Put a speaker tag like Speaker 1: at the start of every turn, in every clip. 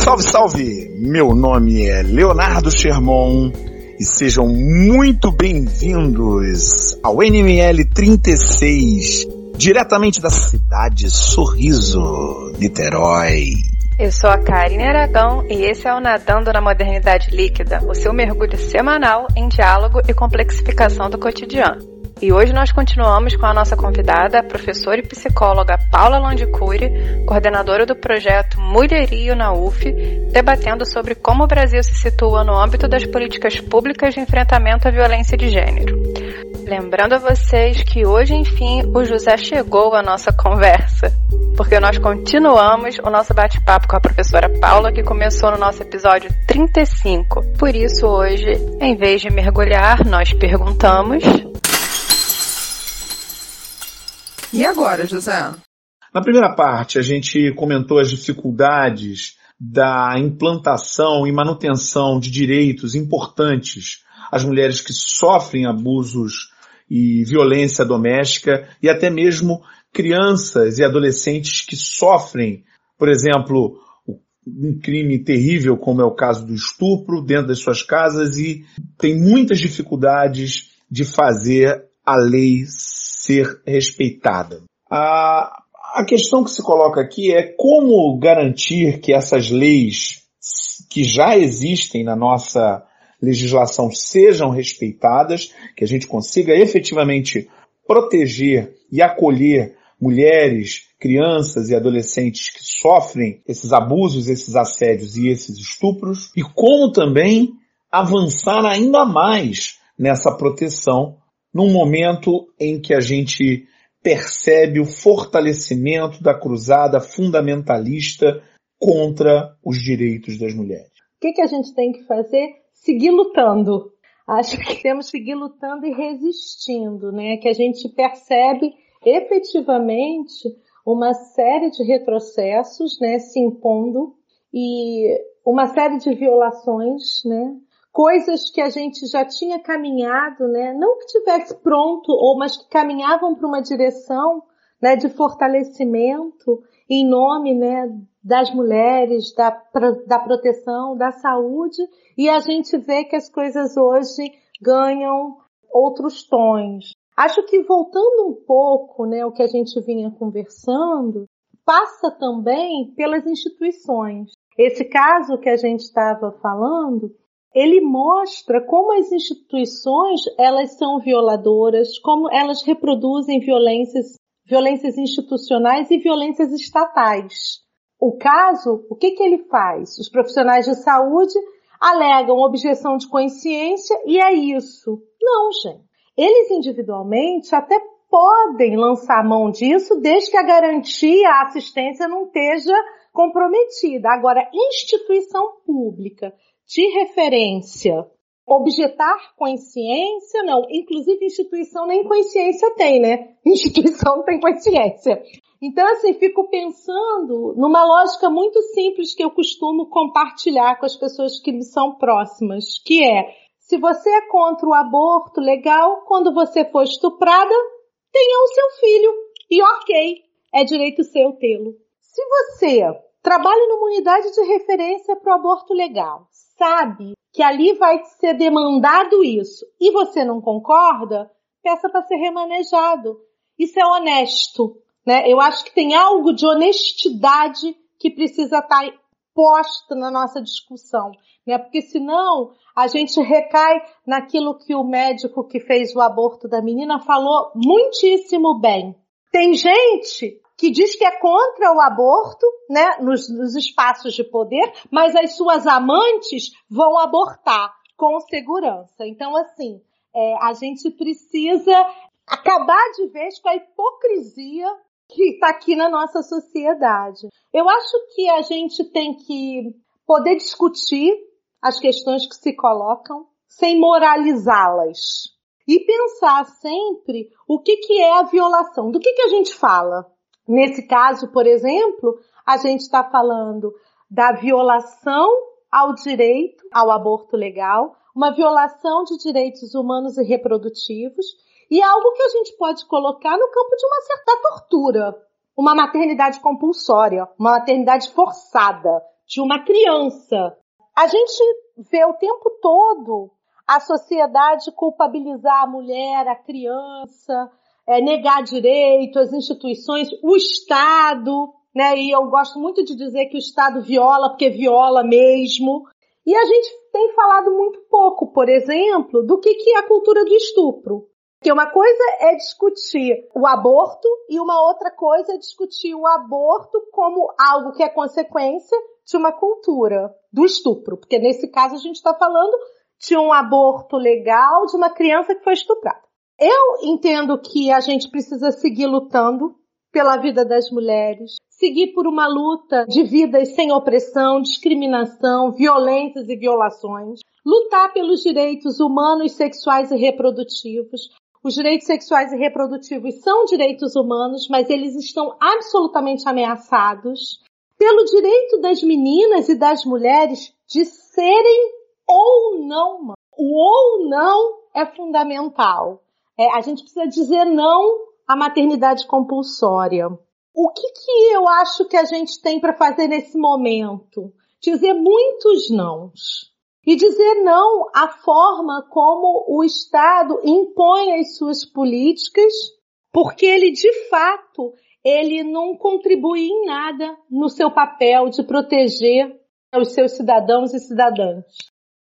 Speaker 1: Salve, salve! Meu nome é Leonardo Sherman e sejam muito bem-vindos ao NML 36, diretamente da cidade Sorriso, Niterói.
Speaker 2: Eu sou a Karine Aragão e esse é o Nadando na Modernidade Líquida, o seu mergulho semanal em diálogo e complexificação do cotidiano. E hoje nós continuamos com a nossa convidada, a professora e psicóloga Paula Landicuri, coordenadora do projeto Mulherio na UF, debatendo sobre como o Brasil se situa no âmbito das políticas públicas de enfrentamento à violência de gênero. Lembrando a vocês que hoje, enfim, o José chegou à nossa conversa, porque nós continuamos o nosso bate-papo com a professora Paula, que começou no nosso episódio 35. Por isso, hoje, em vez de mergulhar, nós perguntamos.
Speaker 3: E agora, José?
Speaker 1: Na primeira parte, a gente comentou as dificuldades da implantação e manutenção de direitos importantes às mulheres que sofrem abusos e violência doméstica e até mesmo crianças e adolescentes que sofrem, por exemplo, um crime terrível como é o caso do estupro dentro das suas casas e tem muitas dificuldades de fazer a lei ser respeitada. A, a questão que se coloca aqui é como garantir que essas leis que já existem na nossa legislação sejam respeitadas, que a gente consiga efetivamente proteger e acolher mulheres, crianças e adolescentes que sofrem esses abusos, esses assédios e esses estupros, e como também avançar ainda mais nessa proteção num momento em que a gente percebe o fortalecimento da cruzada fundamentalista contra os direitos das mulheres.
Speaker 4: O que, que a gente tem que fazer? Seguir lutando. Acho que temos que seguir lutando e resistindo, né? Que a gente percebe efetivamente uma série de retrocessos, né, se impondo e uma série de violações, né, coisas que a gente já tinha caminhado, né? Não que tivesse pronto, ou mas que caminhavam para uma direção, né, de fortalecimento em nome, né, das mulheres, da, da proteção, da saúde, e a gente vê que as coisas hoje ganham outros tons. Acho que voltando um pouco, né, o que a gente vinha conversando, passa também pelas instituições. Esse caso que a gente estava falando, ele mostra como as instituições elas são violadoras, como elas reproduzem violências, violências institucionais e violências estatais. O caso, o que, que ele faz? Os profissionais de saúde alegam objeção de consciência e é isso. Não, gente. Eles individualmente até podem lançar mão disso desde que a garantia, a assistência não esteja comprometida. Agora, instituição pública de referência objetar consciência, não. Inclusive, instituição nem consciência tem, né? Instituição não tem consciência. Então, assim, fico pensando numa lógica muito simples que eu costumo compartilhar com as pessoas que me são próximas, que é, se você é contra o aborto legal, quando você for estuprada, tenha o seu filho. E ok, é direito seu tê-lo. Se você trabalha numa unidade de referência para o aborto legal, sabe que ali vai ser demandado isso e você não concorda, peça para ser remanejado. Isso é honesto, né? Eu acho que tem algo de honestidade que precisa estar tá posto na nossa discussão, né? Porque senão a gente recai naquilo que o médico que fez o aborto da menina falou muitíssimo bem. Tem gente que diz que é contra o aborto, né, nos, nos espaços de poder, mas as suas amantes vão abortar com segurança. Então, assim, é, a gente precisa acabar de vez com a hipocrisia que está aqui na nossa sociedade. Eu acho que a gente tem que poder discutir as questões que se colocam sem moralizá-las. E pensar sempre o que, que é a violação. Do que, que a gente fala? Nesse caso, por exemplo, a gente está falando da violação ao direito ao aborto legal, uma violação de direitos humanos e reprodutivos, e algo que a gente pode colocar no campo de uma certa tortura. uma maternidade compulsória, uma maternidade forçada de uma criança. A gente vê o tempo todo a sociedade culpabilizar a mulher, a criança, é, negar direito, as instituições, o Estado, né? E eu gosto muito de dizer que o Estado viola porque viola mesmo. E a gente tem falado muito pouco, por exemplo, do que, que é a cultura do estupro. Que uma coisa é discutir o aborto e uma outra coisa é discutir o aborto como algo que é consequência de uma cultura do estupro. Porque nesse caso a gente está falando de um aborto legal de uma criança que foi estuprada. Eu entendo que a gente precisa seguir lutando pela vida das mulheres, seguir por uma luta de vidas sem opressão, discriminação, violências e violações, lutar pelos direitos humanos, sexuais e reprodutivos, os direitos sexuais e reprodutivos são direitos humanos, mas eles estão absolutamente ameaçados pelo direito das meninas e das mulheres de serem ou não mãe. O ou não é fundamental. É, a gente precisa dizer não à maternidade compulsória. O que, que eu acho que a gente tem para fazer nesse momento? Dizer muitos nãos e dizer não à forma como o Estado impõe as suas políticas, porque ele de fato ele não contribui em nada no seu papel de proteger os seus cidadãos e cidadãs.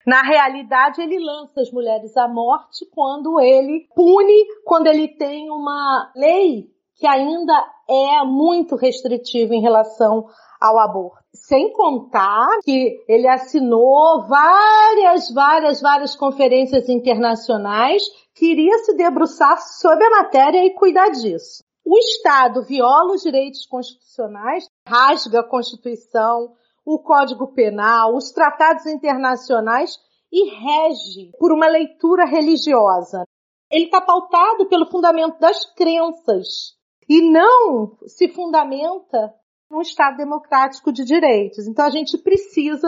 Speaker 4: Na realidade, ele lança as mulheres à morte quando ele pune, quando ele tem uma lei que ainda é muito restritiva em relação ao aborto. Sem contar que ele assinou várias, várias, várias conferências internacionais que iria se debruçar sobre a matéria e cuidar disso. O Estado viola os direitos constitucionais, rasga a Constituição, o Código Penal, os tratados internacionais e rege por uma leitura religiosa. Ele está pautado pelo fundamento das crenças e não se fundamenta num Estado democrático de direitos. Então a gente precisa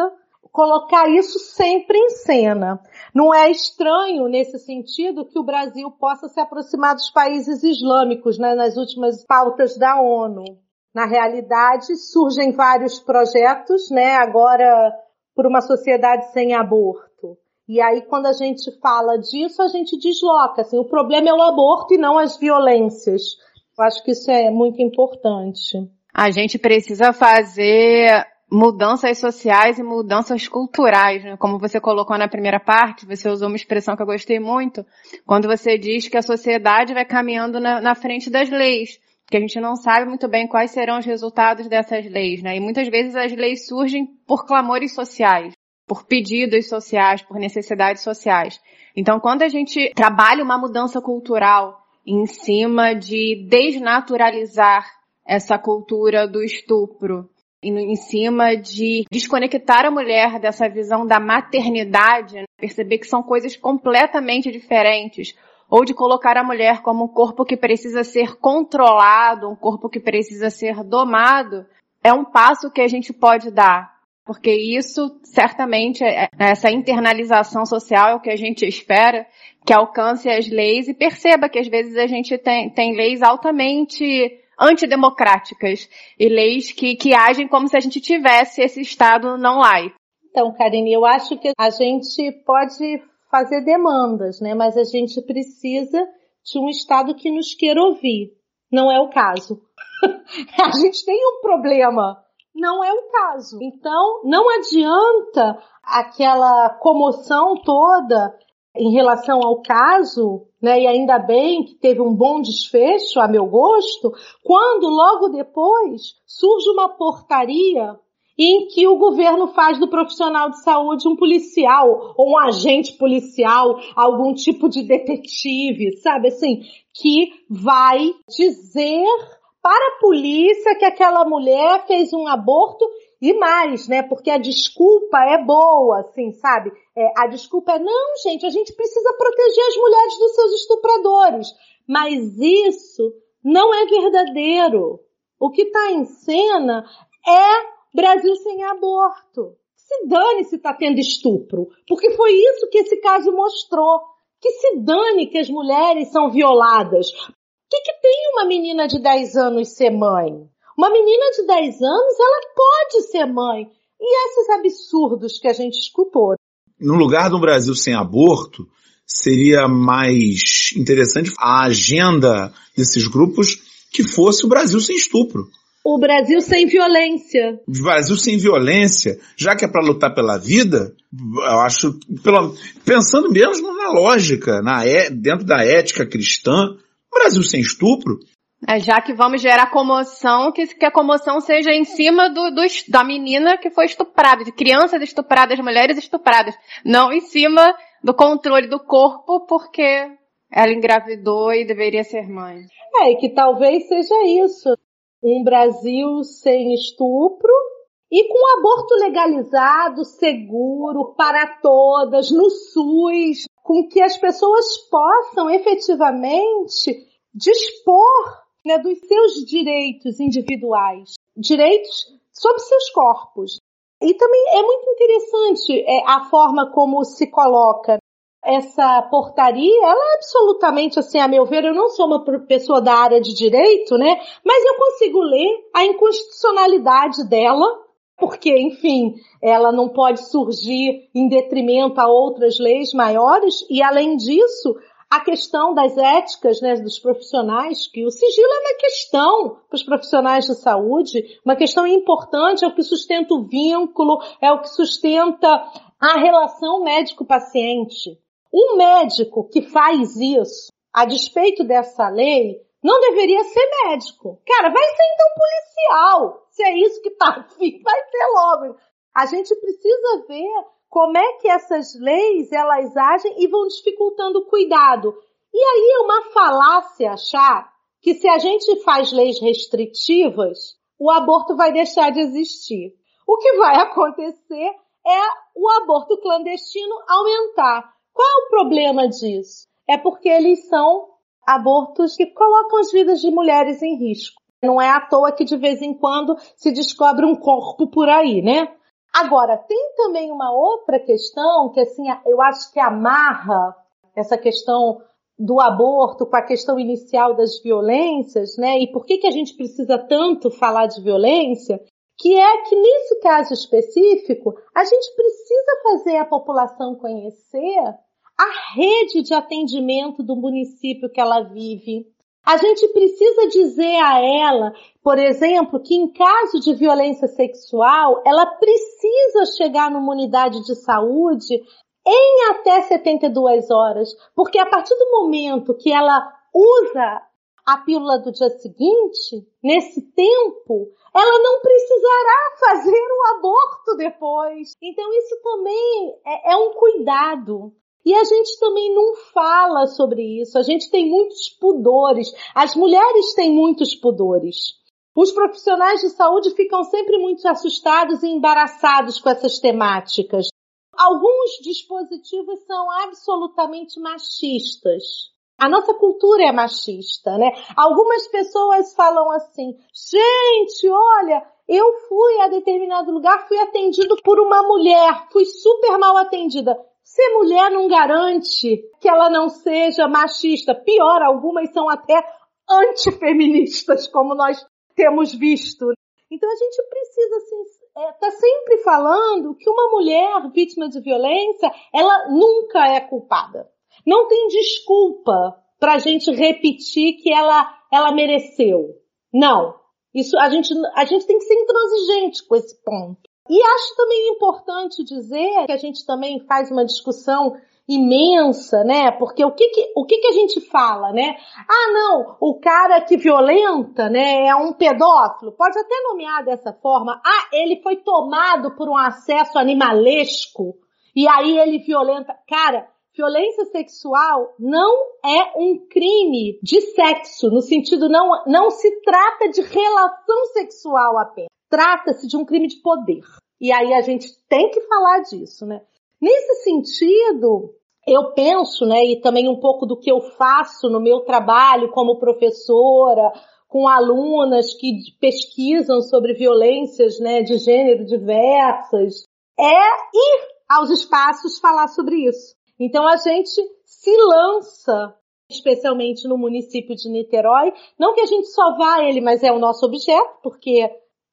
Speaker 4: colocar isso sempre em cena. Não é estranho nesse sentido que o Brasil possa se aproximar dos países islâmicos né, nas últimas pautas da ONU. Na realidade, surgem vários projetos, né, agora por uma sociedade sem aborto. E aí, quando a gente fala disso, a gente desloca. Assim, o problema é o aborto e não as violências. Eu acho que isso é muito importante.
Speaker 2: A gente precisa fazer mudanças sociais e mudanças culturais, né? Como você colocou na primeira parte, você usou uma expressão que eu gostei muito, quando você diz que a sociedade vai caminhando na, na frente das leis, que a gente não sabe muito bem quais serão os resultados dessas leis, né? E muitas vezes as leis surgem por clamores sociais, por pedidos sociais, por necessidades sociais. Então, quando a gente trabalha uma mudança cultural em cima de desnaturalizar essa cultura do estupro, em cima de desconectar a mulher dessa visão da maternidade, né? perceber que são coisas completamente diferentes, ou de colocar a mulher como um corpo que precisa ser controlado, um corpo que precisa ser domado, é um passo que a gente pode dar. Porque isso, certamente, é, essa internalização social é o que a gente espera, que alcance as leis e perceba que às vezes a gente tem, tem leis altamente antidemocráticas e leis que, que agem como se a gente tivesse esse Estado não laico.
Speaker 4: Então, Karine, eu acho que a gente pode fazer demandas, né? Mas a gente precisa de um Estado que nos queira ouvir. Não é o caso. a gente tem um problema. Não é o caso. Então, não adianta aquela comoção toda em relação ao caso, né, e ainda bem que teve um bom desfecho, a meu gosto, quando logo depois surge uma portaria em que o governo faz do profissional de saúde um policial ou um agente policial, algum tipo de detetive, sabe assim, que vai dizer para a polícia que aquela mulher fez um aborto e mais, né? Porque a desculpa é boa, assim, sabe? É, a desculpa é, não, gente, a gente precisa proteger as mulheres dos seus estupradores. Mas isso não é verdadeiro. O que está em cena é Brasil sem aborto. Se dane se está tendo estupro. Porque foi isso que esse caso mostrou. Que se dane que as mulheres são violadas. que, que tem uma menina de 10 anos ser mãe? Uma menina de 10 anos, ela pode ser mãe. E esses absurdos que a gente escutou.
Speaker 1: No lugar do Brasil sem aborto, seria mais interessante a agenda desses grupos que fosse o Brasil sem estupro.
Speaker 4: O Brasil sem violência.
Speaker 1: O Brasil sem violência, já que é para lutar pela vida, eu acho, pelo, pensando mesmo na lógica, na, é, dentro da ética cristã, Brasil sem estupro.
Speaker 2: É, já que vamos gerar comoção, que, que a comoção seja em cima do, do, da menina que foi estuprada, de crianças estupradas, mulheres estupradas, não em cima do controle do corpo, porque ela engravidou e deveria ser mãe.
Speaker 4: É, e que talvez seja isso. Um Brasil sem estupro e com aborto legalizado, seguro, para todas, no SUS, com que as pessoas possam efetivamente dispor né, dos seus direitos individuais, direitos sobre seus corpos. E também é muito interessante é, a forma como se coloca essa portaria, ela é absolutamente assim, a meu ver, eu não sou uma pessoa da área de direito, né? Mas eu consigo ler a inconstitucionalidade dela, porque, enfim, ela não pode surgir em detrimento a outras leis maiores, e além disso, a questão das éticas né, dos profissionais, que o sigilo é uma questão para os profissionais de saúde, uma questão importante, é o que sustenta o vínculo, é o que sustenta a relação médico-paciente. Um médico que faz isso, a despeito dessa lei, não deveria ser médico. Cara, vai ser então policial. Se é isso que tá afim, vai ser logo. A gente precisa ver como é que essas leis elas agem e vão dificultando o cuidado. E aí é uma falácia achar que se a gente faz leis restritivas, o aborto vai deixar de existir. O que vai acontecer é o aborto clandestino aumentar. Qual é o problema disso? É porque eles são abortos que colocam as vidas de mulheres em risco. Não é à toa que de vez em quando se descobre um corpo por aí, né? Agora, tem também uma outra questão que, assim, eu acho que amarra essa questão do aborto com a questão inicial das violências, né? E por que, que a gente precisa tanto falar de violência? Que é que nesse caso específico, a gente precisa fazer a população conhecer a rede de atendimento do município que ela vive, a gente precisa dizer a ela, por exemplo, que em caso de violência sexual, ela precisa chegar numa unidade de saúde em até 72 horas, porque a partir do momento que ela usa a pílula do dia seguinte, nesse tempo, ela não precisará fazer o aborto depois. Então isso também é, é um cuidado. E a gente também não fala sobre isso. A gente tem muitos pudores. As mulheres têm muitos pudores. Os profissionais de saúde ficam sempre muito assustados e embaraçados com essas temáticas. Alguns dispositivos são absolutamente machistas. A nossa cultura é machista, né? Algumas pessoas falam assim: gente, olha, eu fui a determinado lugar, fui atendido por uma mulher, fui super mal atendida. Ser mulher não garante que ela não seja machista. Pior, algumas são até antifeministas, como nós temos visto. Então a gente precisa assim, é, tá sempre falando que uma mulher vítima de violência, ela nunca é culpada. Não tem desculpa para a gente repetir que ela, ela mereceu. Não. Isso a gente, a gente tem que ser intransigente com esse ponto. E acho também importante dizer que a gente também faz uma discussão imensa, né? Porque o que que, o que que a gente fala, né? Ah, não, o cara que violenta, né, é um pedófilo. Pode até nomear dessa forma. Ah, ele foi tomado por um acesso animalesco e aí ele violenta. Cara, violência sexual não é um crime de sexo, no sentido não, não se trata de relação sexual apenas. Trata-se de um crime de poder. E aí a gente tem que falar disso, né? Nesse sentido, eu penso, né, e também um pouco do que eu faço no meu trabalho como professora, com alunas que pesquisam sobre violências, né, de gênero diversas, é ir aos espaços falar sobre isso. Então a gente se lança especialmente no município de Niterói. Não que a gente só vá a ele, mas é o nosso objeto, porque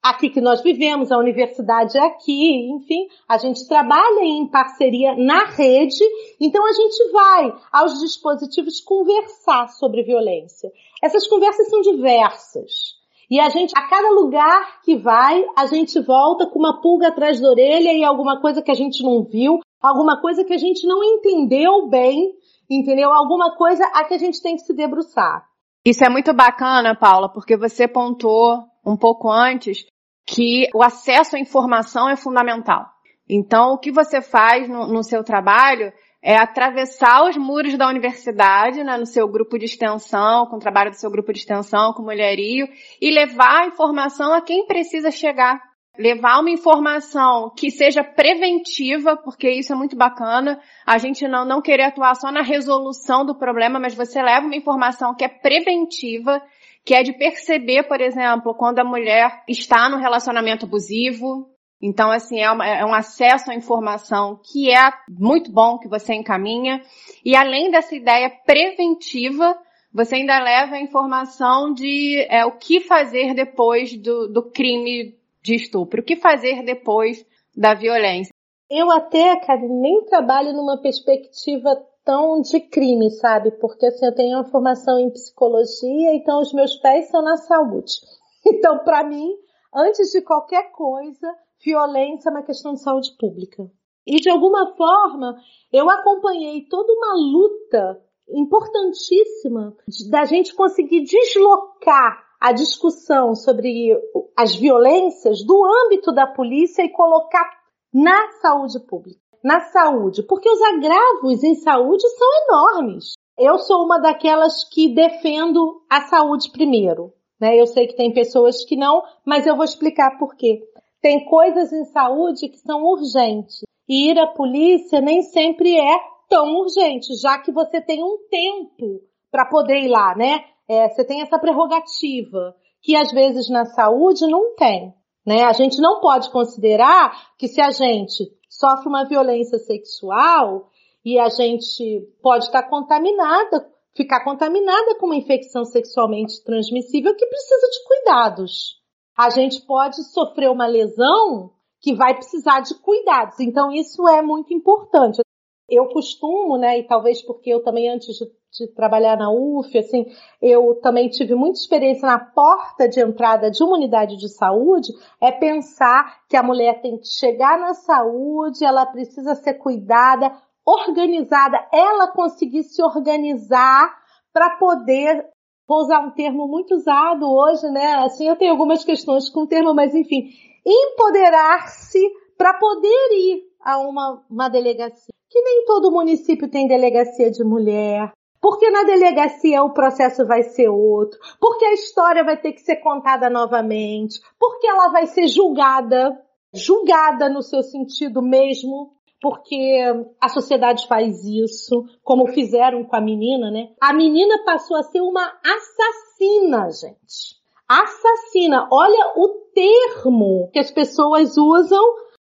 Speaker 4: aqui que nós vivemos, a universidade é aqui, enfim, a gente trabalha em parceria na rede, então a gente vai aos dispositivos conversar sobre violência. Essas conversas são diversas. E a gente, a cada lugar que vai, a gente volta com uma pulga atrás da orelha e alguma coisa que a gente não viu, alguma coisa que a gente não entendeu bem, entendeu? Alguma coisa a que a gente tem que se debruçar.
Speaker 2: Isso é muito bacana, Paula, porque você pontou um pouco antes que o acesso à informação é fundamental. Então, o que você faz no, no seu trabalho é atravessar os muros da universidade, né, no seu grupo de extensão, com o trabalho do seu grupo de extensão, com o mulherio, e levar a informação a quem precisa chegar. Levar uma informação que seja preventiva, porque isso é muito bacana. A gente não, não querer atuar só na resolução do problema, mas você leva uma informação que é preventiva, que é de perceber, por exemplo, quando a mulher está no relacionamento abusivo, então, assim, é, uma, é, um acesso à informação que é muito bom que você encaminha. E além dessa ideia preventiva, você ainda leva a informação de é, o que fazer depois do, do crime de estupro, o que fazer depois da violência.
Speaker 4: Eu até, cara, nem trabalho numa perspectiva tão de crime, sabe? Porque assim, eu tenho uma formação em psicologia, então os meus pés são na saúde. Então, para mim, antes de qualquer coisa, violência é uma questão de saúde pública. E de alguma forma, eu acompanhei toda uma luta importantíssima da gente conseguir deslocar a discussão sobre as violências do âmbito da polícia e colocar na saúde pública. Na saúde, porque os agravos em saúde são enormes. Eu sou uma daquelas que defendo a saúde primeiro. Né? Eu sei que tem pessoas que não, mas eu vou explicar por quê. Tem coisas em saúde que são urgentes. E ir à polícia nem sempre é tão urgente, já que você tem um tempo para poder ir lá, né? É, você tem essa prerrogativa, que às vezes na saúde não tem. Né? A gente não pode considerar que se a gente sofre uma violência sexual e a gente pode estar contaminada, ficar contaminada com uma infecção sexualmente transmissível que precisa de cuidados a gente pode sofrer uma lesão que vai precisar de cuidados. Então isso é muito importante. Eu costumo, né, e talvez porque eu também antes de, de, trabalhar na UF, assim, eu também tive muita experiência na porta de entrada de uma unidade de saúde, é pensar que a mulher tem que chegar na saúde, ela precisa ser cuidada, organizada, ela conseguir se organizar para poder vou usar um termo muito usado hoje, né? Assim, eu tenho algumas questões com o termo, mas enfim, empoderar-se para poder ir a uma, uma delegacia. Que nem todo município tem delegacia de mulher. Porque na delegacia o processo vai ser outro. Porque a história vai ter que ser contada novamente. Porque ela vai ser julgada. Julgada no seu sentido mesmo porque a sociedade faz isso, como fizeram com a menina, né? A menina passou a ser uma assassina, gente. Assassina. Olha o termo que as pessoas usam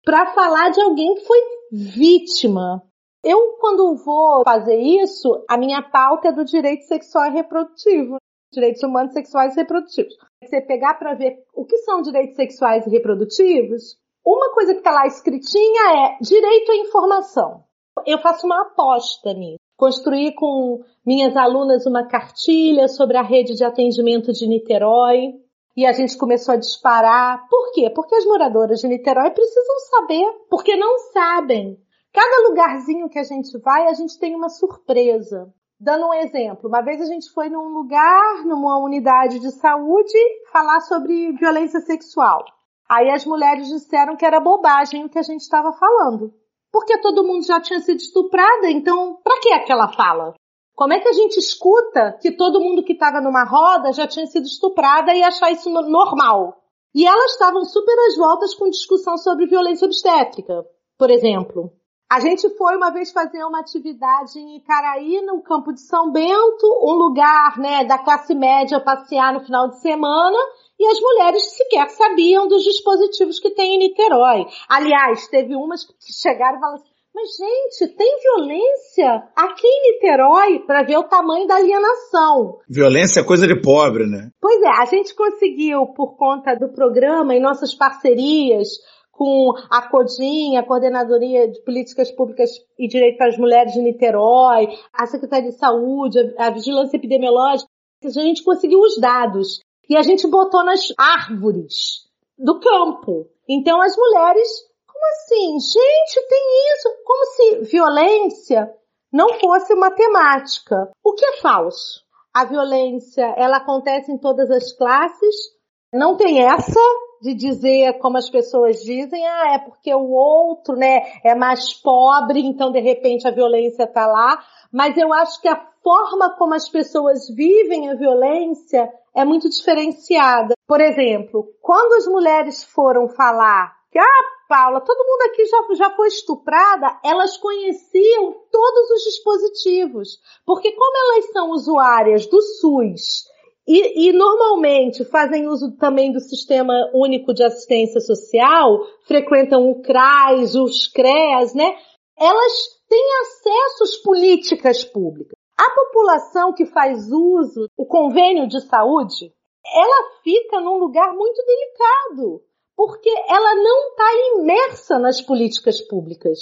Speaker 4: para falar de alguém que foi vítima. Eu, quando vou fazer isso, a minha pauta é do direito sexual e reprodutivo. Direitos humanos sexuais e reprodutivos. Você pegar para ver o que são direitos sexuais e reprodutivos, uma coisa que está lá escritinha é direito à informação. Eu faço uma aposta nisso. Construí com minhas alunas uma cartilha sobre a rede de atendimento de Niterói. E a gente começou a disparar. Por quê? Porque as moradoras de Niterói precisam saber, porque não sabem. Cada lugarzinho que a gente vai, a gente tem uma surpresa. Dando um exemplo, uma vez a gente foi num lugar, numa unidade de saúde, falar sobre violência sexual. Aí as mulheres disseram que era bobagem o que a gente estava falando. Porque todo mundo já tinha sido estuprada, então para que aquela fala? Como é que a gente escuta que todo mundo que estava numa roda já tinha sido estuprada e achar isso normal? E elas estavam super às voltas com discussão sobre violência obstétrica, por exemplo. A gente foi uma vez fazer uma atividade em Icaraí, no campo de São Bento, um lugar, né, da classe média passear no final de semana, e as mulheres sequer sabiam dos dispositivos que tem em Niterói. Aliás, teve umas que chegaram e falaram assim, Mas, gente, tem violência aqui em Niterói para ver o tamanho da alienação.
Speaker 1: Violência é coisa de pobre, né?
Speaker 4: Pois é, a gente conseguiu, por conta do programa e nossas parcerias com a CODIM, a Coordenadoria de Políticas Públicas e Direito para as Mulheres de Niterói, a Secretaria de Saúde, a Vigilância Epidemiológica, a gente conseguiu os dados e a gente botou nas árvores do campo. Então as mulheres, como assim? Gente, tem isso. Como se violência não fosse matemática. O que é falso? A violência, ela acontece em todas as classes. Não tem essa de dizer, como as pessoas dizem, ah, é porque o outro, né, é mais pobre, então de repente a violência está lá. Mas eu acho que a forma como as pessoas vivem a violência é muito diferenciada. Por exemplo, quando as mulheres foram falar que, ah, Paula, todo mundo aqui já, já foi estuprada, elas conheciam todos os dispositivos. Porque como elas são usuárias do SUS e, e, normalmente fazem uso também do Sistema Único de Assistência Social, frequentam o CRAS, os CREAS, né? Elas têm acesso às políticas públicas. A população que faz uso do convênio de saúde, ela fica num lugar muito delicado, porque ela não está imersa nas políticas públicas.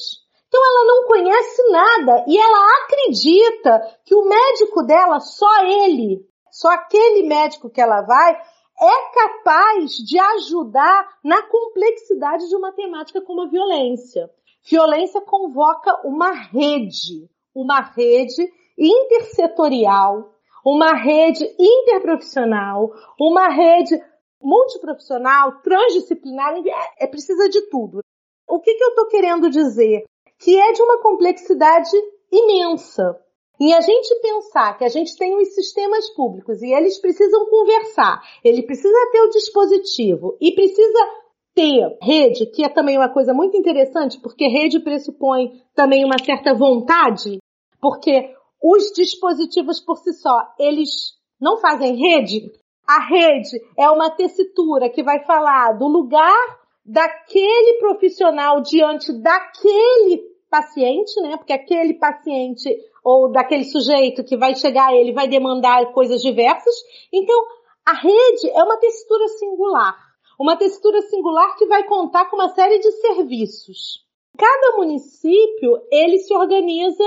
Speaker 4: Então ela não conhece nada e ela acredita que o médico dela, só ele, só aquele médico que ela vai é capaz de ajudar na complexidade de uma temática como a violência. Violência convoca uma rede, uma rede intersetorial, uma rede interprofissional, uma rede multiprofissional, transdisciplinar, é, é precisa de tudo. O que, que eu estou querendo dizer? Que é de uma complexidade imensa. E a gente pensar que a gente tem os sistemas públicos e eles precisam conversar, ele precisa ter o dispositivo e precisa ter rede, que é também uma coisa muito interessante, porque rede pressupõe também uma certa vontade, porque os dispositivos por si só, eles não fazem rede. A rede é uma tessitura que vai falar do lugar daquele profissional diante daquele paciente, né? Porque aquele paciente ou daquele sujeito que vai chegar ele vai demandar coisas diversas. Então, a rede é uma textura singular. Uma textura singular que vai contar com uma série de serviços. Cada município, ele se organiza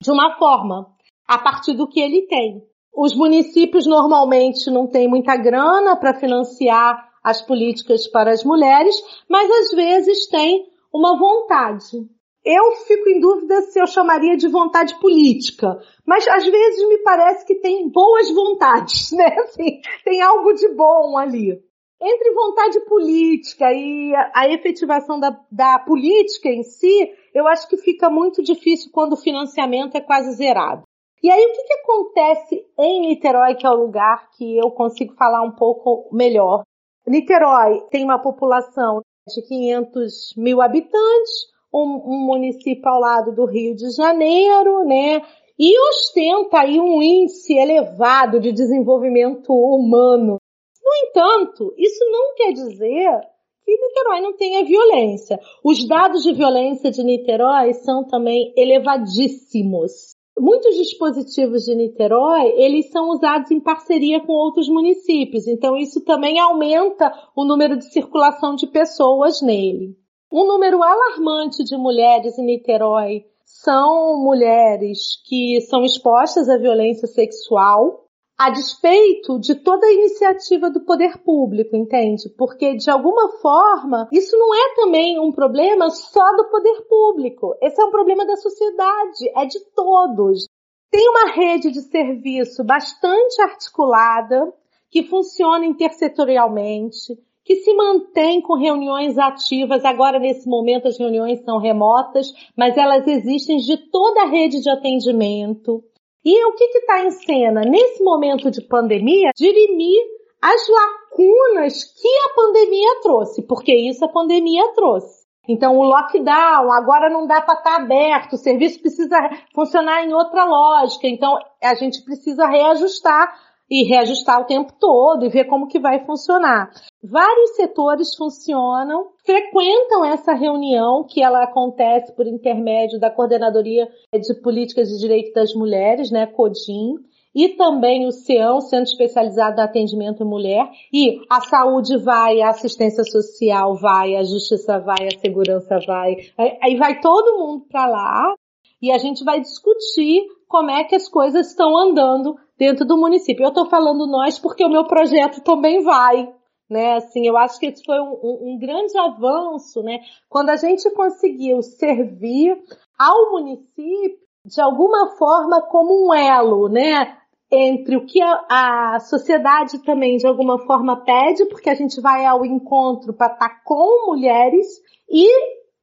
Speaker 4: de uma forma, a partir do que ele tem. Os municípios normalmente não têm muita grana para financiar as políticas para as mulheres, mas às vezes tem uma vontade. Eu fico em dúvida se eu chamaria de vontade política, mas às vezes me parece que tem boas vontades, né? Assim, tem algo de bom ali. Entre vontade política e a, efetivação da, da política em si, eu acho que fica muito difícil quando o financiamento é quase zerado. E aí o que, que acontece em Niterói, que é o lugar que eu consigo falar um pouco melhor? Niterói tem uma população de 500 mil habitantes, um, um município ao lado do Rio de Janeiro, né? E ostenta aí um índice elevado de desenvolvimento humano. No entanto, isso não quer dizer que Niterói não tenha violência. Os dados de violência de Niterói são também elevadíssimos. Muitos dispositivos de Niterói, eles são usados em parceria com outros municípios, então isso também aumenta o número de circulação de pessoas nele. Um número alarmante de mulheres em Niterói são mulheres que são expostas à violência sexual, a despeito de toda a iniciativa do poder público, entende? Porque de alguma forma isso não é também um problema só do poder público. Esse é um problema da sociedade, é de todos. Tem uma rede de serviço bastante articulada que funciona intersetorialmente, que se mantém com reuniões ativas. Agora, nesse momento, as reuniões são remotas, mas elas existem de toda a rede de atendimento. E o que está em cena? Nesse momento de pandemia, dirimir as lacunas que a pandemia trouxe, porque isso a pandemia trouxe. Então, o lockdown, agora não dá para estar tá aberto, o serviço precisa funcionar em outra lógica, então a gente precisa reajustar e reajustar o tempo todo e ver como que vai funcionar. Vários setores funcionam frequentam essa reunião que ela acontece por intermédio da Coordenadoria de Políticas de Direito das Mulheres, né, CODIM, e também o CEAM, Centro Especializado de Atendimento à Mulher, e a saúde vai, a assistência social vai, a justiça vai, a segurança vai, aí vai todo mundo para lá e a gente vai discutir como é que as coisas estão andando dentro do município. Eu estou falando nós porque o meu projeto também vai, né? Assim, eu acho que esse foi um, um, um grande avanço, né? Quando a gente conseguiu servir ao município de alguma forma como um elo, né? entre o que a, a, sociedade também de alguma forma pede, porque a gente vai ao encontro para estar tá com mulheres e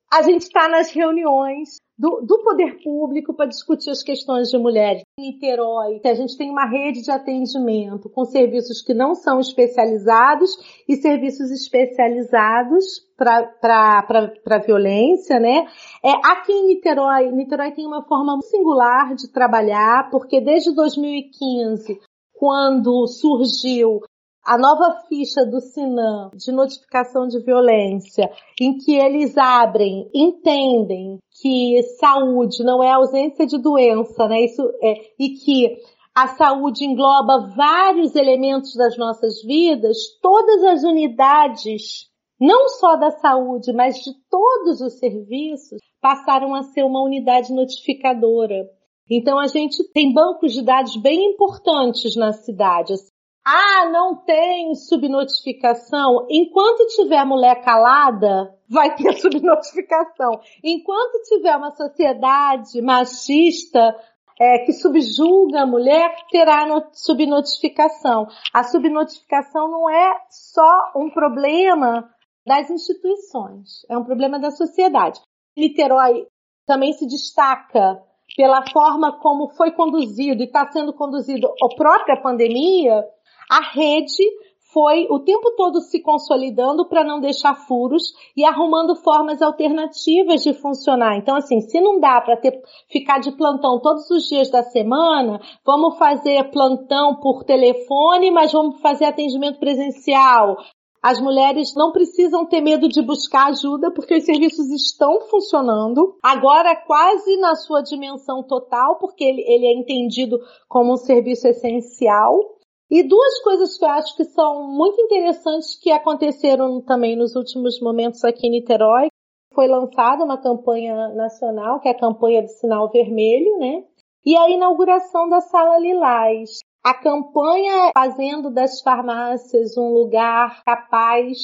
Speaker 4: a gente está nas reuniões do, do poder público para discutir as questões de mulheres. Em Niterói, a gente tem uma rede de atendimento com serviços que não são especializados e serviços especializados para violência, né? É, aqui em Niterói, Niterói tem uma forma singular de trabalhar, porque desde 2015, quando surgiu a nova ficha do Sinam de notificação de violência, em que eles abrem, entendem que saúde não é ausência de doença, né? Isso é, e que a saúde engloba vários elementos das nossas vidas, todas as unidades, não só da saúde, mas de todos os serviços, passaram a ser uma unidade notificadora. Então a gente tem bancos de dados bem importantes na cidade. Ah, não tem subnotificação. Enquanto tiver mulher calada, vai ter subnotificação. Enquanto tiver uma sociedade machista é, que subjuga a mulher, terá subnotificação. A subnotificação não é só um problema das instituições, é um problema da sociedade. Niterói também se destaca pela forma como foi conduzido e está sendo conduzido a própria pandemia, a rede foi o tempo todo se consolidando para não deixar furos e arrumando formas alternativas de funcionar. Então, assim, se não dá para ficar de plantão todos os dias da semana, vamos fazer plantão por telefone, mas vamos fazer atendimento presencial. As mulheres não precisam ter medo de buscar ajuda porque os serviços estão funcionando. Agora quase na sua dimensão total, porque ele, ele é entendido como um serviço essencial. E duas coisas que eu acho que são muito interessantes que aconteceram também nos últimos momentos aqui em Niterói. Foi lançada uma campanha nacional, que é a campanha do sinal vermelho, né? E a inauguração da Sala Lilás. A campanha fazendo das farmácias um lugar capaz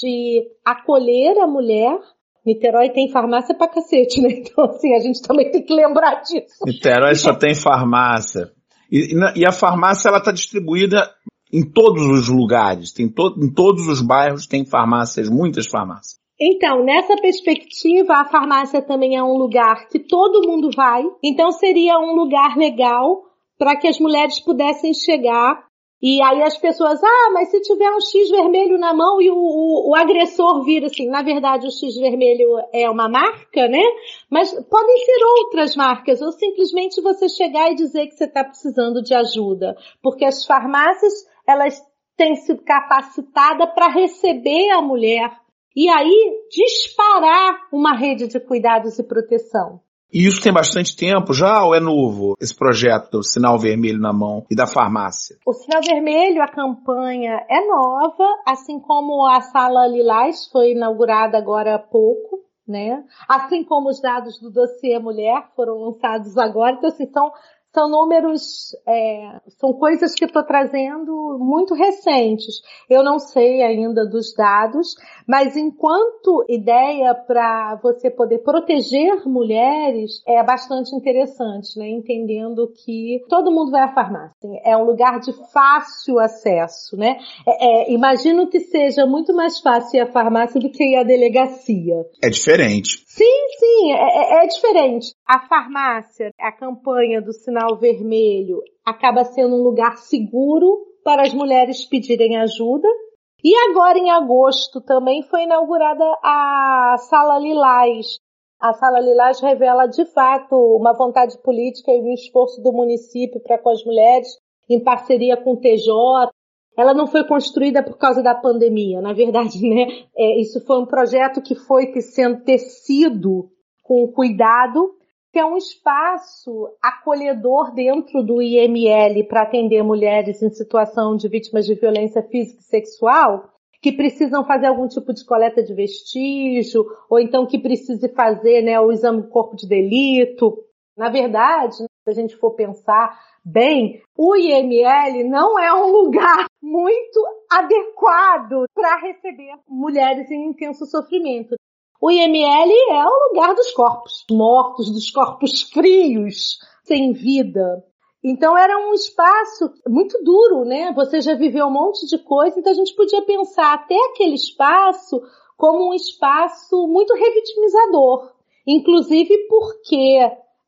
Speaker 4: de acolher a mulher. Niterói tem farmácia pra cacete, né? Então, assim, a gente também tem que lembrar disso.
Speaker 1: Niterói só tem farmácia. E, e a farmácia ela está distribuída em todos os lugares, tem to, em todos os bairros tem farmácias, muitas farmácias.
Speaker 4: Então, nessa perspectiva, a farmácia também é um lugar que todo mundo vai. Então, seria um lugar legal para que as mulheres pudessem chegar e aí as pessoas, ah, mas se tiver um X vermelho na mão e o, o, o, agressor vira assim, na verdade o X vermelho é uma marca, né? Mas podem ser outras marcas, ou simplesmente você chegar e dizer que você está precisando de ajuda. Porque as farmácias, elas têm sido capacitadas para receber a mulher e aí disparar uma rede de cuidados e proteção.
Speaker 1: E isso tem bastante tempo já ou é novo, esse projeto do sinal vermelho na mão e da farmácia?
Speaker 4: O sinal vermelho, a campanha é nova, assim como a sala Lilás foi inaugurada agora há pouco, né? Assim como os dados do dossiê mulher foram lançados agora, então assim, são são números, é, são coisas que estou trazendo muito recentes. Eu não sei ainda dos dados, mas enquanto ideia para você poder proteger mulheres é bastante interessante, né? Entendendo que todo mundo vai à farmácia. É um lugar de fácil acesso, né? É, é, imagino que seja muito mais fácil ir à farmácia do que ir à delegacia.
Speaker 1: É diferente.
Speaker 4: Sim, sim, é, é, é diferente. A farmácia, a campanha do sinal vermelho, acaba sendo um lugar seguro para as mulheres pedirem ajuda. E agora em agosto também foi inaugurada a Sala Lilás. A Sala Lilás revela de fato uma vontade política e um esforço do município para com as mulheres, em parceria com o TJ, ela não foi construída por causa da pandemia. Na verdade, né, é, isso foi um projeto que foi sendo tecido com cuidado, que é um espaço acolhedor dentro do IML para atender mulheres em situação de vítimas de violência física e sexual, que precisam fazer algum tipo de coleta de vestígio, ou então que precise fazer né, o exame do corpo de delito. Na verdade, se a gente for pensar bem, o IML não é um lugar muito adequado para receber mulheres em intenso sofrimento. O IML é o lugar dos corpos mortos, dos corpos frios, sem vida. Então era um espaço muito duro, né? Você já viveu um monte de coisa, então a gente podia pensar até aquele espaço como um espaço muito revitimizador. Inclusive porque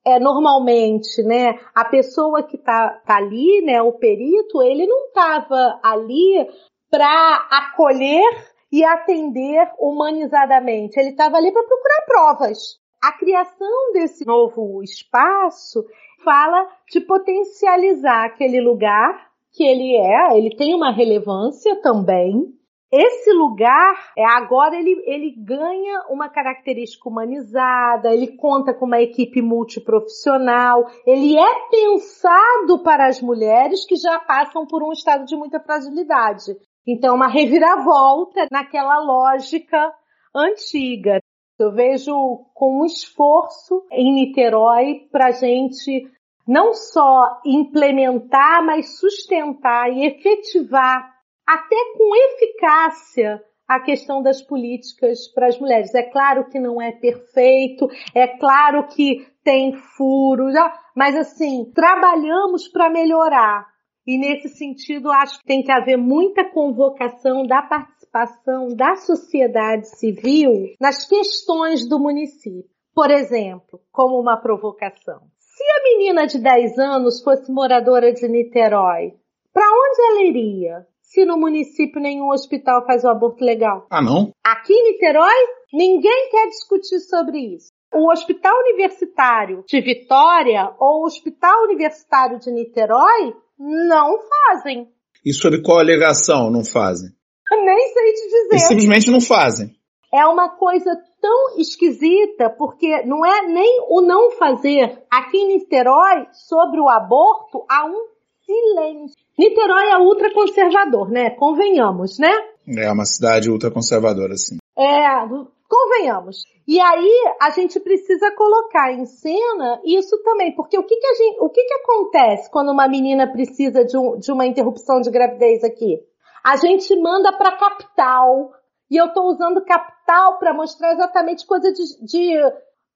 Speaker 4: é, normalmente, né, a pessoa que tá, tá ali, né, o perito, ele não estava ali para acolher e atender humanizadamente. Ele estava ali para procurar provas. A criação desse novo espaço fala de potencializar aquele lugar que ele é, ele tem uma relevância também, esse lugar, é agora ele, ele ganha uma característica humanizada, ele conta com uma equipe multiprofissional, ele é pensado para as mulheres que já passam por um estado de muita fragilidade. Então, uma reviravolta naquela lógica antiga. Eu vejo com um esforço em Niterói para gente não só implementar, mas sustentar e efetivar até com eficácia a questão das políticas para as mulheres. É claro que não é perfeito, é claro que tem furos, mas assim, trabalhamos para melhorar. E nesse sentido, acho que tem que haver muita convocação da participação da sociedade civil nas questões do município. Por exemplo, como uma provocação. Se a menina de 10 anos fosse moradora de Niterói, para onde ela iria? Se no município nenhum hospital faz o aborto legal?
Speaker 1: Ah, não?
Speaker 4: Aqui em Niterói, ninguém quer discutir sobre isso. O Hospital Universitário de Vitória ou o Hospital Universitário de Niterói não fazem.
Speaker 1: E sobre qual alegação não fazem?
Speaker 4: Nem sei te dizer.
Speaker 1: Eles simplesmente não fazem.
Speaker 4: É uma coisa tão esquisita, porque não é nem o não fazer. Aqui em Niterói, sobre o aborto, há um silêncio. Niterói é ultraconservador, né? Convenhamos, né?
Speaker 1: É uma cidade ultraconservadora, sim.
Speaker 4: É, convenhamos. E aí a gente precisa colocar em cena isso também, porque o que que a gente, o que que acontece quando uma menina precisa de, um, de uma interrupção de gravidez aqui? A gente manda para capital e eu estou usando capital para mostrar exatamente coisa de, de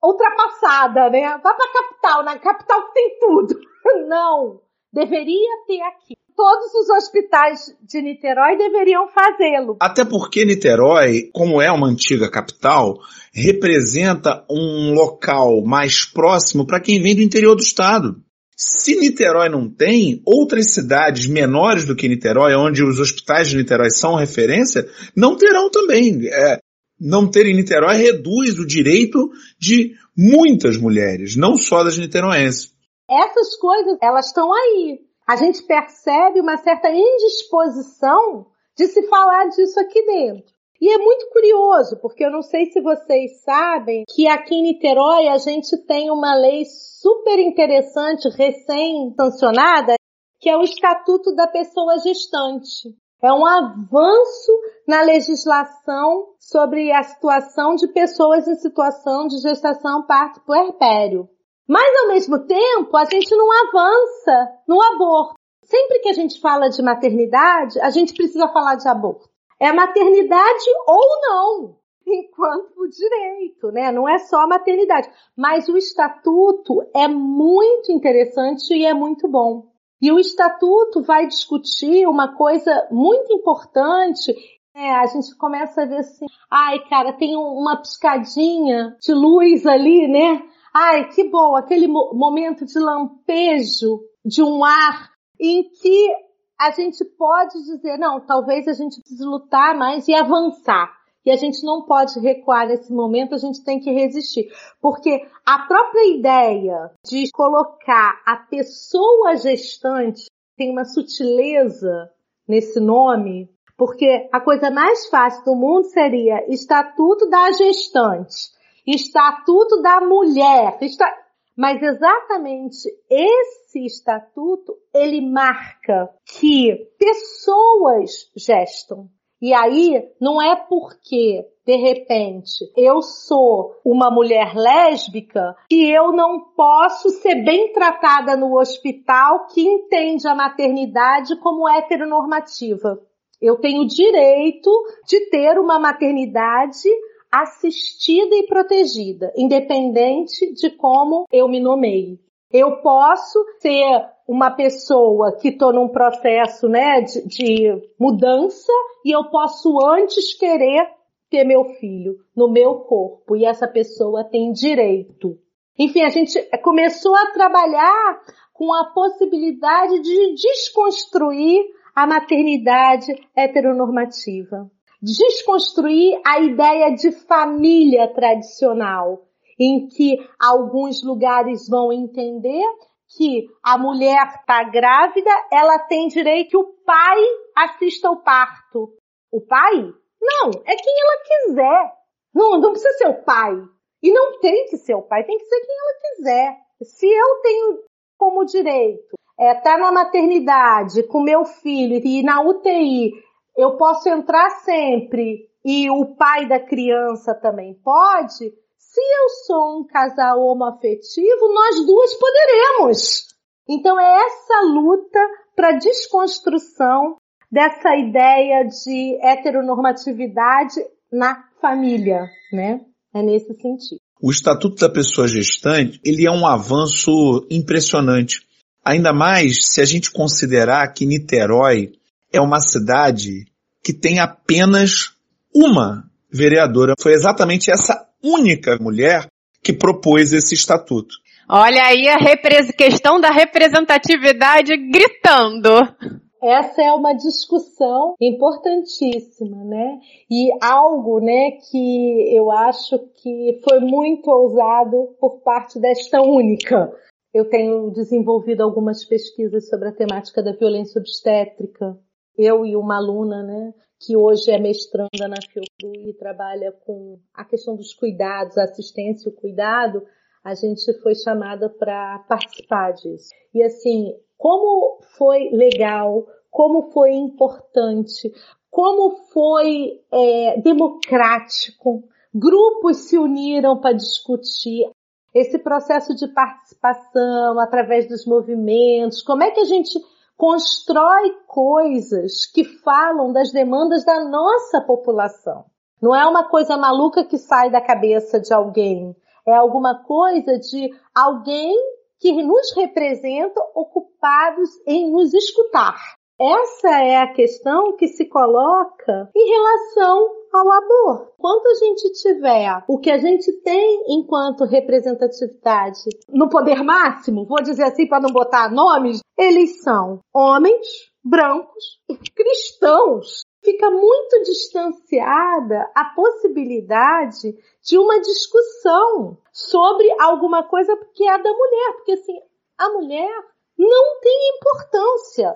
Speaker 4: ultrapassada, né? Vá para capital, na capital que tem tudo. Não, deveria ter aqui. Todos os hospitais de Niterói deveriam fazê-lo.
Speaker 1: Até porque Niterói, como é uma antiga capital, representa um local mais próximo para quem vem do interior do estado. Se Niterói não tem, outras cidades menores do que Niterói, onde os hospitais de Niterói são referência, não terão também. É, não ter em Niterói reduz o direito de muitas mulheres, não só das niteroenses.
Speaker 4: Essas coisas, elas estão aí. A gente percebe uma certa indisposição de se falar disso aqui dentro. E é muito curioso, porque eu não sei se vocês sabem que aqui em Niterói a gente tem uma lei super interessante, recém-sancionada, que é o Estatuto da Pessoa Gestante. É um avanço na legislação sobre a situação de pessoas em situação de gestação parto puerpério. Mas ao mesmo tempo, a gente não avança no aborto. Sempre que a gente fala de maternidade, a gente precisa falar de aborto. É maternidade ou não, enquanto direito, né? Não é só maternidade. Mas o estatuto é muito interessante e é muito bom. E o estatuto vai discutir uma coisa muito importante é, a gente começa a ver assim, ai cara, tem uma piscadinha de luz ali, né? Ai, que bom, aquele mo momento de lampejo de um ar em que a gente pode dizer, não, talvez a gente precise lutar mais e avançar. E a gente não pode recuar nesse momento, a gente tem que resistir. Porque a própria ideia de colocar a pessoa gestante tem uma sutileza nesse nome, porque a coisa mais fácil do mundo seria Estatuto da Gestante, Estatuto da Mulher, mas exatamente esse estatuto, ele marca que pessoas gestam. E aí, não é porque, de repente, eu sou uma mulher lésbica que eu não posso ser bem tratada no hospital que entende a maternidade como heteronormativa. Eu tenho direito de ter uma maternidade assistida e protegida, independente de como eu me nomeie. Eu posso ser uma pessoa que estou num processo né, de, de mudança e eu posso antes querer ter meu filho no meu corpo e essa pessoa tem direito. Enfim, a gente começou a trabalhar com a possibilidade de desconstruir a maternidade heteronormativa desconstruir a ideia de família tradicional, em que alguns lugares vão entender que a mulher está grávida, ela tem direito que o pai assista ao parto. O pai? Não, é quem ela quiser. Não, não precisa ser o pai. E não tem que ser o pai, tem que ser quem ela quiser. Se eu tenho como direito é tá na maternidade com meu filho e na UTI eu posso entrar sempre e o pai da criança também pode, se eu sou um casal homoafetivo, nós duas poderemos. Então é essa luta para desconstrução dessa ideia de heteronormatividade na família, né? É nesse sentido.
Speaker 1: O Estatuto da Pessoa Gestante, ele é um avanço impressionante. Ainda mais se a gente considerar que Niterói é uma cidade que tem apenas uma vereadora. Foi exatamente essa única mulher que propôs esse estatuto.
Speaker 2: Olha aí a questão da representatividade gritando.
Speaker 4: Essa é uma discussão importantíssima, né? E algo, né, que eu acho que foi muito ousado por parte desta única. Eu tenho desenvolvido algumas pesquisas sobre a temática da violência obstétrica eu e uma aluna, né, que hoje é mestranda na Fiocru e trabalha com a questão dos cuidados, a assistência e o cuidado, a gente foi chamada para participar disso. E assim, como foi legal, como foi importante, como foi é, democrático, grupos se uniram para discutir esse processo de participação através dos movimentos, como é que a gente constrói coisas que falam das demandas da nossa população. Não é uma coisa maluca que sai da cabeça de alguém. É alguma coisa de alguém que nos representa ocupados em nos escutar. Essa é a questão que se coloca em relação ao aborto. Quanto a gente tiver o que a gente tem enquanto representatividade no poder máximo, vou dizer assim para não botar nomes, eles são homens brancos e cristãos. Fica muito distanciada a possibilidade de uma discussão sobre alguma coisa que é da mulher, porque assim, a mulher não tem importância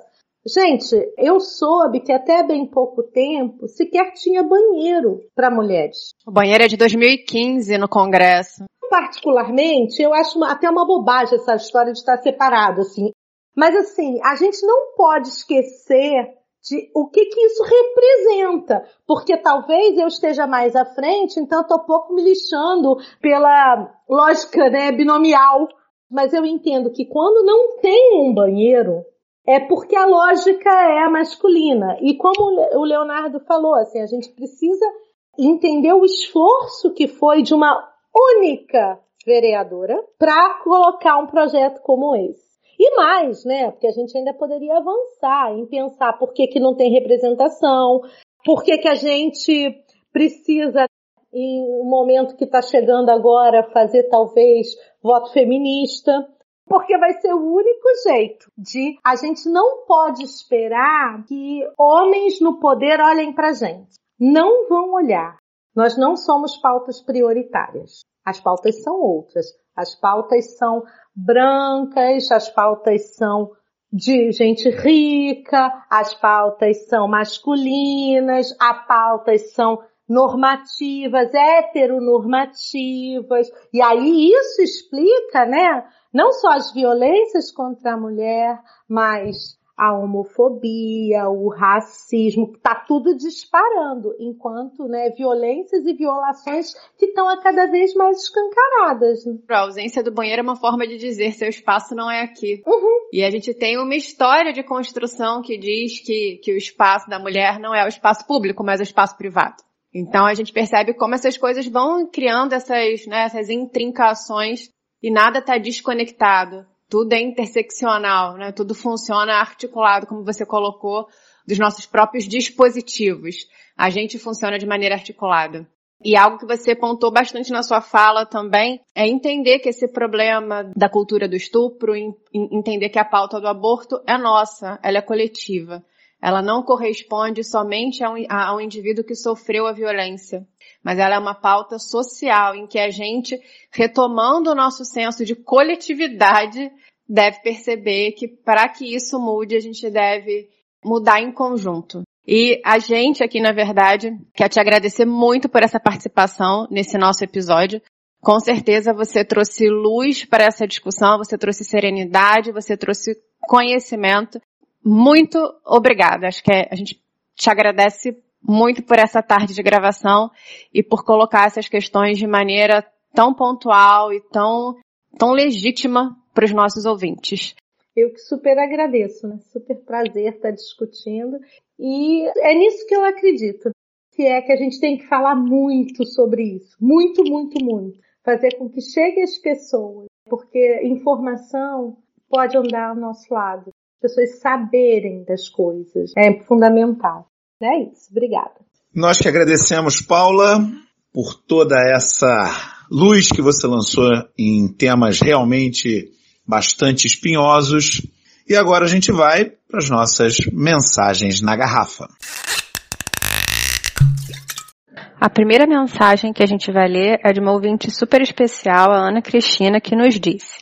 Speaker 4: Gente, eu soube que até bem pouco tempo sequer tinha banheiro para mulheres.
Speaker 2: O banheiro é de 2015 no Congresso.
Speaker 4: Particularmente, eu acho até uma bobagem essa história de estar separado, assim. Mas assim, a gente não pode esquecer de o que que isso representa, porque talvez eu esteja mais à frente, então estou pouco me lixando pela lógica, né, binomial. Mas eu entendo que quando não tem um banheiro, é porque a lógica é masculina. E como o Leonardo falou, assim, a gente precisa entender o esforço que foi de uma única vereadora para colocar um projeto como esse. E mais, né? Porque a gente ainda poderia avançar em pensar por que, que não tem representação, por que, que a gente precisa, em um momento que está chegando agora, fazer talvez voto feminista porque vai ser o único jeito de a gente não pode esperar que homens no poder olhem pra gente. Não vão olhar. Nós não somos pautas prioritárias. As pautas são outras. As pautas são brancas, as pautas são de gente rica, as pautas são masculinas, as pautas são normativas, heteronormativas, e aí isso explica, né, não só as violências contra a mulher, mas a homofobia, o racismo, está tudo disparando, enquanto né, violências e violações que estão a cada vez mais escancaradas. Né?
Speaker 2: A ausência do banheiro é uma forma de dizer seu espaço não é aqui.
Speaker 4: Uhum.
Speaker 2: E a gente tem uma história de construção que diz que, que o espaço da mulher não é o espaço público, mas o espaço privado. Então a gente percebe como essas coisas vão criando essas, né, essas intrincações e nada está desconectado tudo é interseccional, né? Tudo funciona articulado, como você colocou, dos nossos próprios dispositivos. A gente funciona de maneira articulada. E algo que você pontou bastante na sua fala também é entender que esse problema da cultura do estupro, entender que a pauta do aborto é nossa, ela é coletiva. Ela não corresponde somente a um, a um indivíduo que sofreu a violência, mas ela é uma pauta social em que a gente, retomando o nosso senso de coletividade, deve perceber que para que isso mude, a gente deve mudar em conjunto. E a gente aqui, na verdade, quer te agradecer muito por essa participação nesse nosso episódio. Com certeza você trouxe luz para essa discussão, você trouxe serenidade, você trouxe conhecimento muito obrigada. Acho que a gente te agradece muito por essa tarde de gravação e por colocar essas questões de maneira tão pontual e tão, tão legítima para os nossos ouvintes.
Speaker 4: Eu que super agradeço, né? Super prazer estar discutindo. E é nisso que eu acredito, que é que a gente tem que falar muito sobre isso. Muito, muito, muito. Fazer com que chegue às pessoas, porque informação pode andar ao nosso lado pessoas saberem das coisas. É fundamental. É isso. Obrigada.
Speaker 1: Nós que agradecemos, Paula, por toda essa luz que você lançou em temas realmente bastante espinhosos. E agora a gente vai para as nossas mensagens na garrafa.
Speaker 2: A primeira mensagem que a gente vai ler é de uma ouvinte super especial, a Ana Cristina, que nos disse: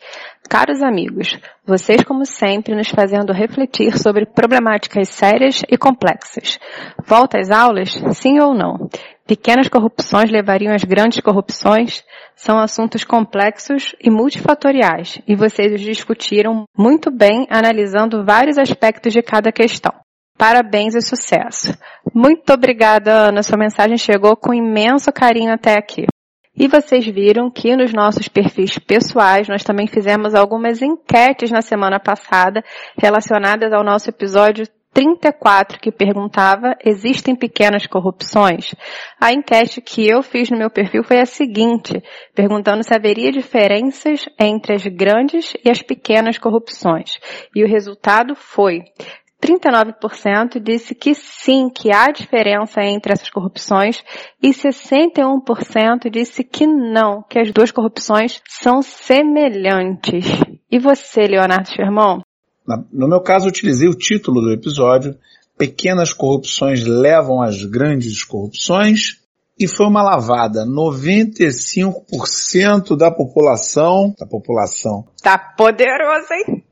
Speaker 2: Caros amigos, vocês como sempre nos fazendo refletir sobre problemáticas sérias e complexas. Volta às aulas? Sim ou não? Pequenas corrupções levariam às grandes corrupções? São assuntos complexos e multifatoriais, e vocês os discutiram muito bem analisando vários aspectos de cada questão. Parabéns e sucesso. Muito obrigada, Ana. Sua mensagem chegou com imenso carinho até aqui. E vocês viram que nos nossos perfis pessoais nós também fizemos algumas enquetes na semana passada relacionadas ao nosso episódio 34 que perguntava: existem pequenas corrupções? A enquete que eu fiz no meu perfil foi a seguinte, perguntando se haveria diferenças entre as grandes e as pequenas corrupções. E o resultado foi 39% disse que sim, que há diferença entre essas corrupções e 61% disse que não, que as duas corrupções são semelhantes. E você, Leonardo Sherman?
Speaker 1: No meu caso, utilizei o título do episódio Pequenas corrupções levam às grandes corrupções e foi uma lavada. 95% da população, da população.
Speaker 2: Tá poderoso, hein?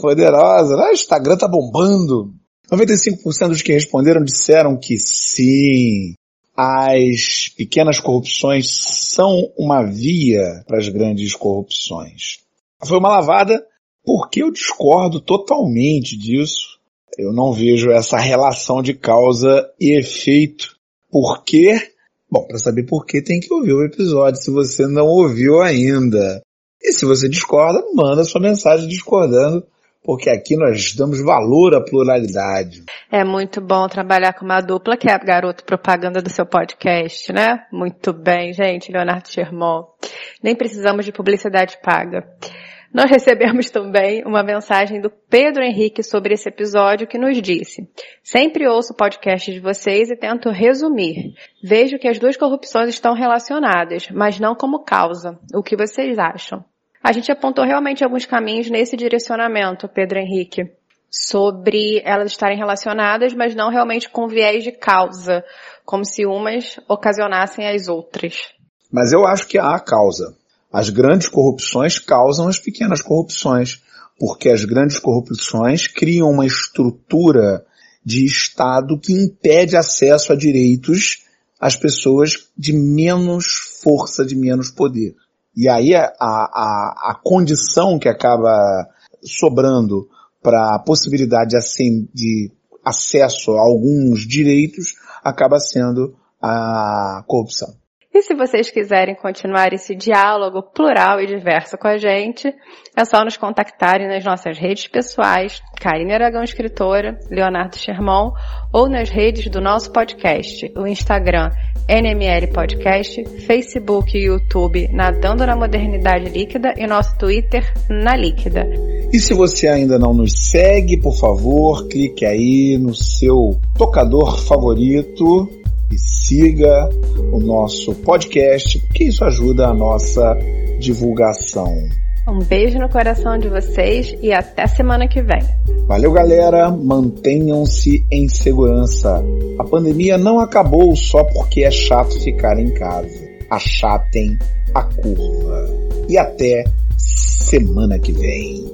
Speaker 1: Poderosa. O Instagram tá bombando. 95% dos que responderam disseram que sim. As pequenas corrupções são uma via para as grandes corrupções. Foi uma lavada porque eu discordo totalmente disso. Eu não vejo essa relação de causa e efeito. Por quê? Bom, para saber por que tem que ouvir o episódio se você não ouviu ainda. E se você discorda, manda sua mensagem discordando, porque aqui nós damos valor à pluralidade.
Speaker 2: É muito bom trabalhar com uma dupla que é a garoto propaganda do seu podcast, né? Muito bem, gente, Leonardo Sherman. Nem precisamos de publicidade paga. Nós recebemos também uma mensagem do Pedro Henrique sobre esse episódio que nos disse: Sempre ouço o podcast de vocês e tento resumir. Vejo que as duas corrupções estão relacionadas, mas não como causa. O que vocês acham? A gente apontou realmente alguns caminhos nesse direcionamento, Pedro Henrique, sobre elas estarem relacionadas, mas não realmente com viés de causa, como se umas ocasionassem as outras.
Speaker 1: Mas eu acho que há causa. As grandes corrupções causam as pequenas corrupções, porque as grandes corrupções criam uma estrutura de Estado que impede acesso a direitos às pessoas de menos força, de menos poder. E aí a, a, a condição que acaba sobrando para a possibilidade de, de acesso a alguns direitos acaba sendo a corrupção.
Speaker 2: E se vocês quiserem continuar esse diálogo plural e diverso com a gente, é só nos contactarem nas nossas redes pessoais, Karine Aragão Escritora, Leonardo Sherman, ou nas redes do nosso podcast, o Instagram NML Podcast, Facebook e YouTube Nadando na Modernidade Líquida e nosso Twitter Na Líquida.
Speaker 1: E se você ainda não nos segue, por favor, clique aí no seu tocador favorito e siga o nosso podcast, porque isso ajuda a nossa divulgação.
Speaker 2: Um beijo no coração de vocês e até semana que vem.
Speaker 1: Valeu, galera. Mantenham-se em segurança. A pandemia não acabou só porque é chato ficar em casa. Achatem a curva. E até semana que vem.